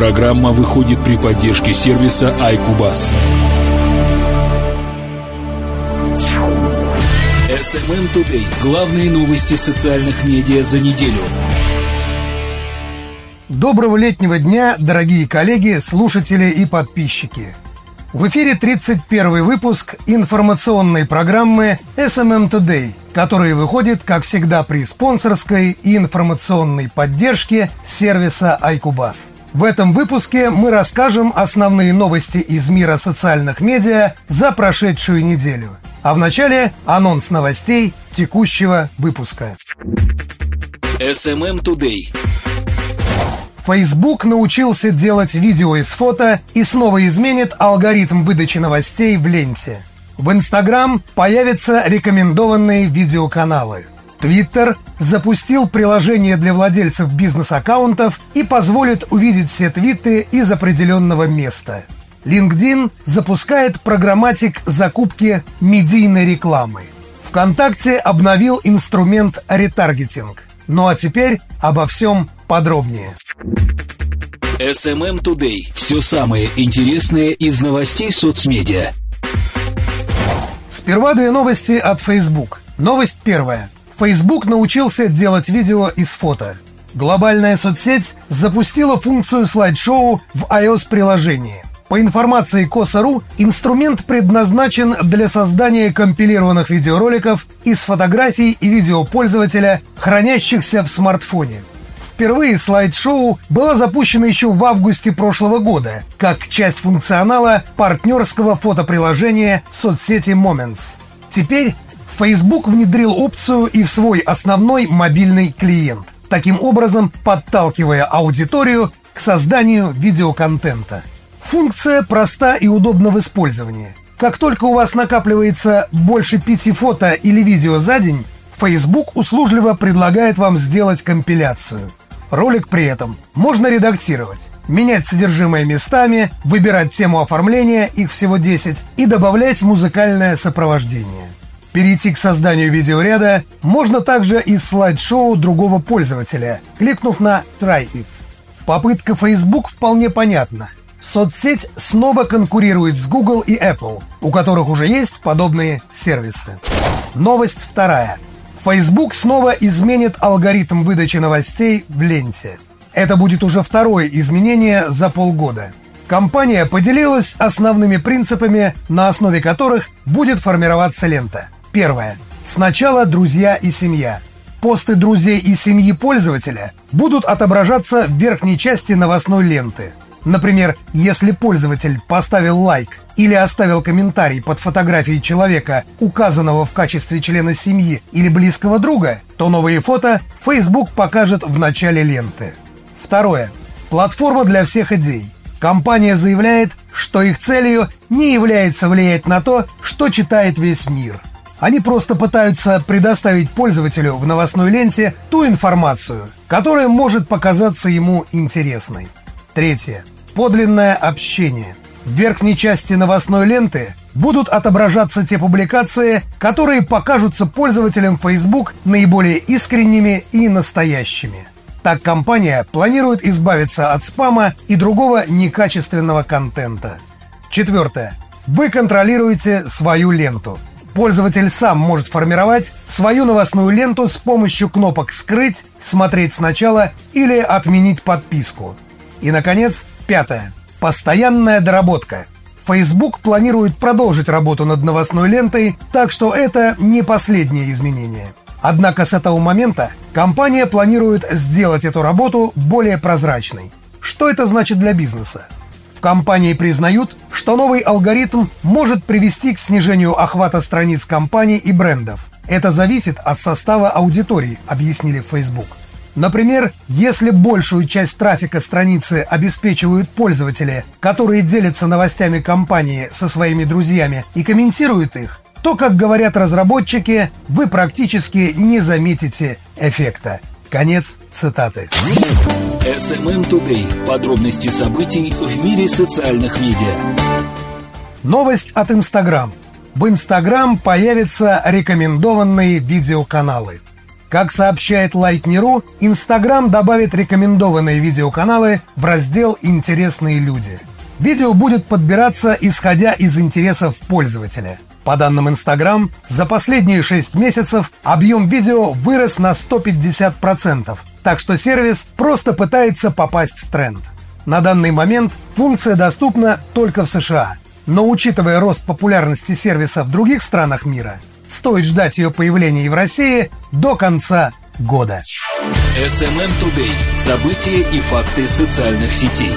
Программа выходит при поддержке сервиса iCubus. SMM Today. Главные новости социальных медиа за неделю. Доброго летнего дня, дорогие коллеги, слушатели и подписчики. В эфире 31 выпуск информационной программы SMM Today, который выходит, как всегда, при спонсорской и информационной поддержке сервиса iCubus. В этом выпуске мы расскажем основные новости из мира социальных медиа за прошедшую неделю. А вначале анонс новостей текущего выпуска. SMM Today. Facebook научился делать видео из фото и снова изменит алгоритм выдачи новостей в ленте. В Instagram появятся рекомендованные видеоканалы. Twitter запустил приложение для владельцев бизнес-аккаунтов и позволит увидеть все твиты из определенного места. LinkedIn запускает программатик закупки медийной рекламы. ВКонтакте обновил инструмент ретаргетинг. Ну а теперь обо всем подробнее. SMM Today. Все самое интересное из новостей соцмедиа. Сперва две новости от Facebook. Новость первая. Facebook научился делать видео из фото. Глобальная соцсеть запустила функцию слайд-шоу в iOS-приложении. По информации Коса.ру, инструмент предназначен для создания компилированных видеороликов из фотографий и видео пользователя, хранящихся в смартфоне. Впервые слайд-шоу было запущено еще в августе прошлого года, как часть функционала партнерского фотоприложения соцсети Moments. Теперь Facebook внедрил опцию и в свой основной мобильный клиент, таким образом подталкивая аудиторию к созданию видеоконтента. Функция проста и удобна в использовании. Как только у вас накапливается больше пяти фото или видео за день, Facebook услужливо предлагает вам сделать компиляцию. Ролик при этом можно редактировать, менять содержимое местами, выбирать тему оформления, их всего 10, и добавлять музыкальное сопровождение. Перейти к созданию видеоряда можно также из слайд-шоу другого пользователя, кликнув на «Try it». Попытка Facebook вполне понятна. Соцсеть снова конкурирует с Google и Apple, у которых уже есть подобные сервисы. Новость вторая. Facebook снова изменит алгоритм выдачи новостей в ленте. Это будет уже второе изменение за полгода. Компания поделилась основными принципами, на основе которых будет формироваться лента – Первое. Сначала друзья и семья. Посты друзей и семьи пользователя будут отображаться в верхней части новостной ленты. Например, если пользователь поставил лайк или оставил комментарий под фотографией человека, указанного в качестве члена семьи или близкого друга, то новые фото Facebook покажет в начале ленты. Второе. Платформа для всех идей. Компания заявляет, что их целью не является влиять на то, что читает весь мир – они просто пытаются предоставить пользователю в новостной ленте ту информацию, которая может показаться ему интересной. Третье. Подлинное общение. В верхней части новостной ленты будут отображаться те публикации, которые покажутся пользователям Facebook наиболее искренними и настоящими. Так компания планирует избавиться от спама и другого некачественного контента. Четвертое. Вы контролируете свою ленту – Пользователь сам может формировать свою новостную ленту с помощью кнопок «Скрыть», «Смотреть сначала» или «Отменить подписку». И, наконец, пятое. Постоянная доработка. Facebook планирует продолжить работу над новостной лентой, так что это не последнее изменение. Однако с этого момента компания планирует сделать эту работу более прозрачной. Что это значит для бизнеса? В компании признают, что новый алгоритм может привести к снижению охвата страниц компаний и брендов. Это зависит от состава аудитории, объяснили в Facebook. Например, если большую часть трафика страницы обеспечивают пользователи, которые делятся новостями компании со своими друзьями и комментируют их, то, как говорят разработчики, вы практически не заметите эффекта. Конец цитаты. SMM Today. Подробности событий в мире социальных медиа. Новость от Instagram. В Instagram появятся рекомендованные видеоканалы. Как сообщает Лайкнеру, Инстаграм добавит рекомендованные видеоканалы в раздел «Интересные люди». Видео будет подбираться исходя из интересов пользователя. По данным Инстаграм, за последние 6 месяцев объем видео вырос на 150%, так что сервис просто пытается попасть в тренд. На данный момент функция доступна только в США, но учитывая рост популярности сервиса в других странах мира – Стоит ждать ее появления и в России до конца года. SMM Today. События и факты социальных сетей.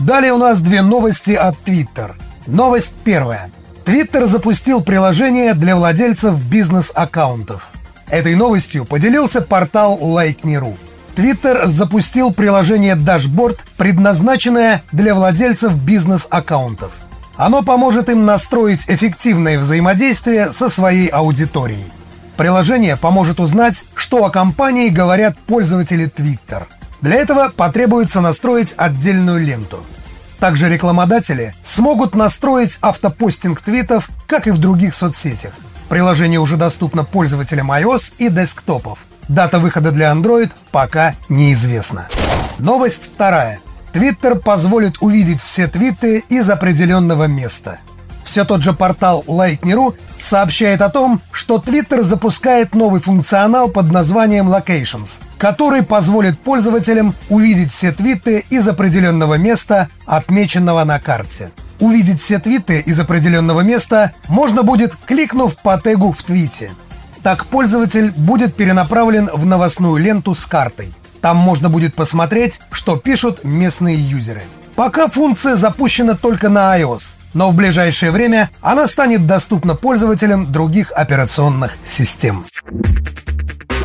Далее у нас две новости от Twitter. Новость первая. Twitter запустил приложение для владельцев бизнес-аккаунтов. Этой новостью поделился портал Like.me.ru. Twitter запустил приложение Dashboard, предназначенное для владельцев бизнес-аккаунтов – оно поможет им настроить эффективное взаимодействие со своей аудиторией. Приложение поможет узнать, что о компании говорят пользователи Twitter. Для этого потребуется настроить отдельную ленту. Также рекламодатели смогут настроить автопостинг твитов, как и в других соцсетях. Приложение уже доступно пользователям iOS и десктопов. Дата выхода для Android пока неизвестна. Новость вторая – Твиттер позволит увидеть все твиты из определенного места. Все тот же портал Like.me.ru сообщает о том, что Twitter запускает новый функционал под названием Locations, который позволит пользователям увидеть все твиты из определенного места, отмеченного на карте. Увидеть все твиты из определенного места можно будет, кликнув по тегу в твите. Так пользователь будет перенаправлен в новостную ленту с картой. Там можно будет посмотреть, что пишут местные юзеры. Пока функция запущена только на iOS, но в ближайшее время она станет доступна пользователям других операционных систем.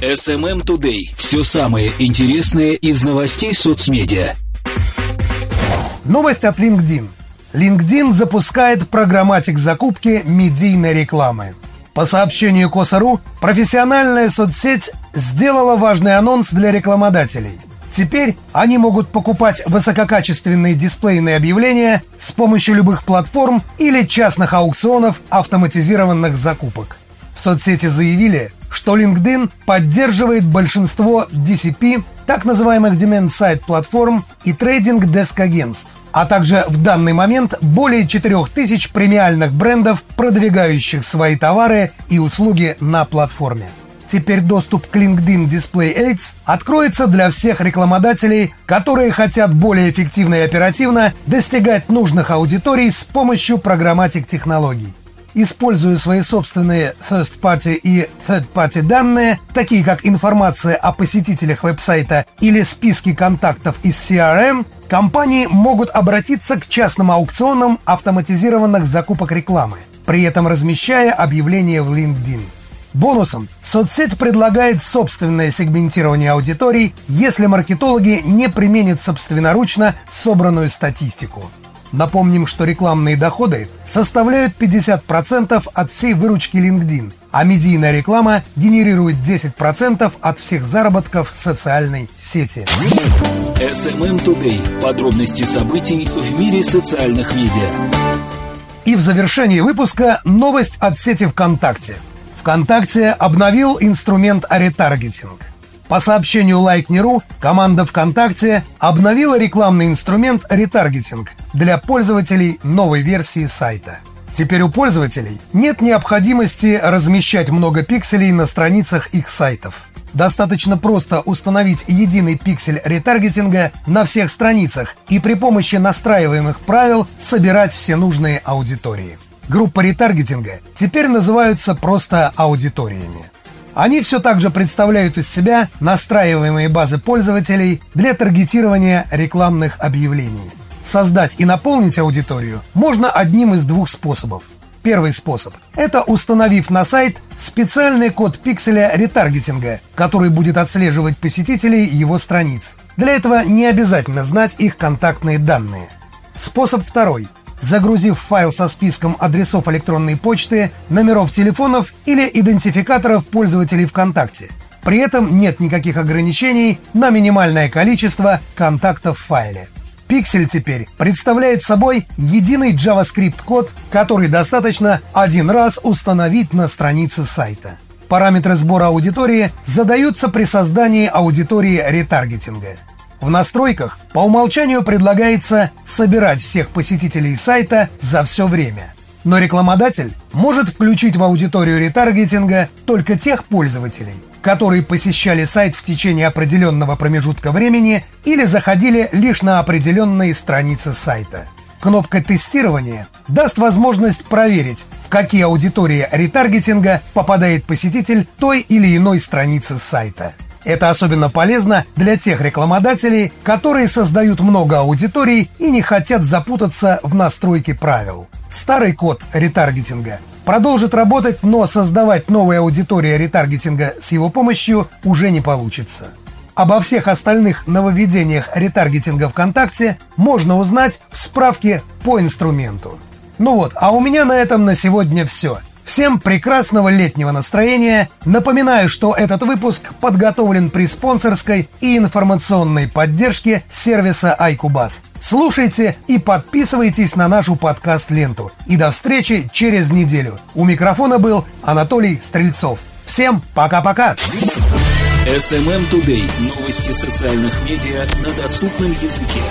SMM Today. Все самое интересное из новостей соцмедиа. Новость от LinkedIn. LinkedIn запускает программатик закупки медийной рекламы. По сообщению Косару, профессиональная соцсеть сделала важный анонс для рекламодателей. Теперь они могут покупать высококачественные дисплейные объявления с помощью любых платформ или частных аукционов автоматизированных закупок. В соцсети заявили, что LinkedIn поддерживает большинство DCP, так называемых Demand-Side платформ и трейдинг-деск-агентств, а также в данный момент более 4000 премиальных брендов, продвигающих свои товары и услуги на платформе. Теперь доступ к LinkedIn Display Aids откроется для всех рекламодателей, которые хотят более эффективно и оперативно достигать нужных аудиторий с помощью программатик технологий используя свои собственные first-party и third-party данные, такие как информация о посетителях веб-сайта или списки контактов из CRM, компании могут обратиться к частным аукционам автоматизированных закупок рекламы, при этом размещая объявления в LinkedIn. Бонусом соцсеть предлагает собственное сегментирование аудиторий, если маркетологи не применят собственноручно собранную статистику. Напомним, что рекламные доходы составляют 50% от всей выручки LinkedIn, а медийная реклама генерирует 10% от всех заработков социальной сети. SMM Today. Подробности событий в мире социальных медиа. И в завершении выпуска новость от сети ВКонтакте. ВКонтакте обновил инструмент ретаргетинг – по сообщению Like.me.ru, команда ВКонтакте обновила рекламный инструмент ретаргетинг для пользователей новой версии сайта. Теперь у пользователей нет необходимости размещать много пикселей на страницах их сайтов. Достаточно просто установить единый пиксель ретаргетинга на всех страницах и при помощи настраиваемых правил собирать все нужные аудитории. Группы ретаргетинга теперь называются просто аудиториями. Они все так же представляют из себя настраиваемые базы пользователей для таргетирования рекламных объявлений. Создать и наполнить аудиторию можно одним из двух способов. Первый способ – это установив на сайт специальный код пикселя ретаргетинга, который будет отслеживать посетителей его страниц. Для этого не обязательно знать их контактные данные. Способ второй загрузив файл со списком адресов электронной почты, номеров телефонов или идентификаторов пользователей ВКонтакте. При этом нет никаких ограничений на минимальное количество контактов в файле. Пиксель теперь представляет собой единый JavaScript-код, который достаточно один раз установить на странице сайта. Параметры сбора аудитории задаются при создании аудитории ретаргетинга. В настройках по умолчанию предлагается собирать всех посетителей сайта за все время. Но рекламодатель может включить в аудиторию ретаргетинга только тех пользователей, которые посещали сайт в течение определенного промежутка времени или заходили лишь на определенные страницы сайта. Кнопка тестирования даст возможность проверить, в какие аудитории ретаргетинга попадает посетитель той или иной страницы сайта. Это особенно полезно для тех рекламодателей, которые создают много аудиторий и не хотят запутаться в настройке правил. Старый код ретаргетинга продолжит работать, но создавать новые аудитории ретаргетинга с его помощью уже не получится. Обо всех остальных нововведениях ретаргетинга ВКонтакте можно узнать в справке по инструменту. Ну вот, а у меня на этом на сегодня все. Всем прекрасного летнего настроения. Напоминаю, что этот выпуск подготовлен при спонсорской и информационной поддержке сервиса iCubus. Слушайте и подписывайтесь на нашу подкаст-ленту. И до встречи через неделю. У микрофона был Анатолий Стрельцов. Всем пока-пока! SMM Today. Новости социальных медиа на доступном языке.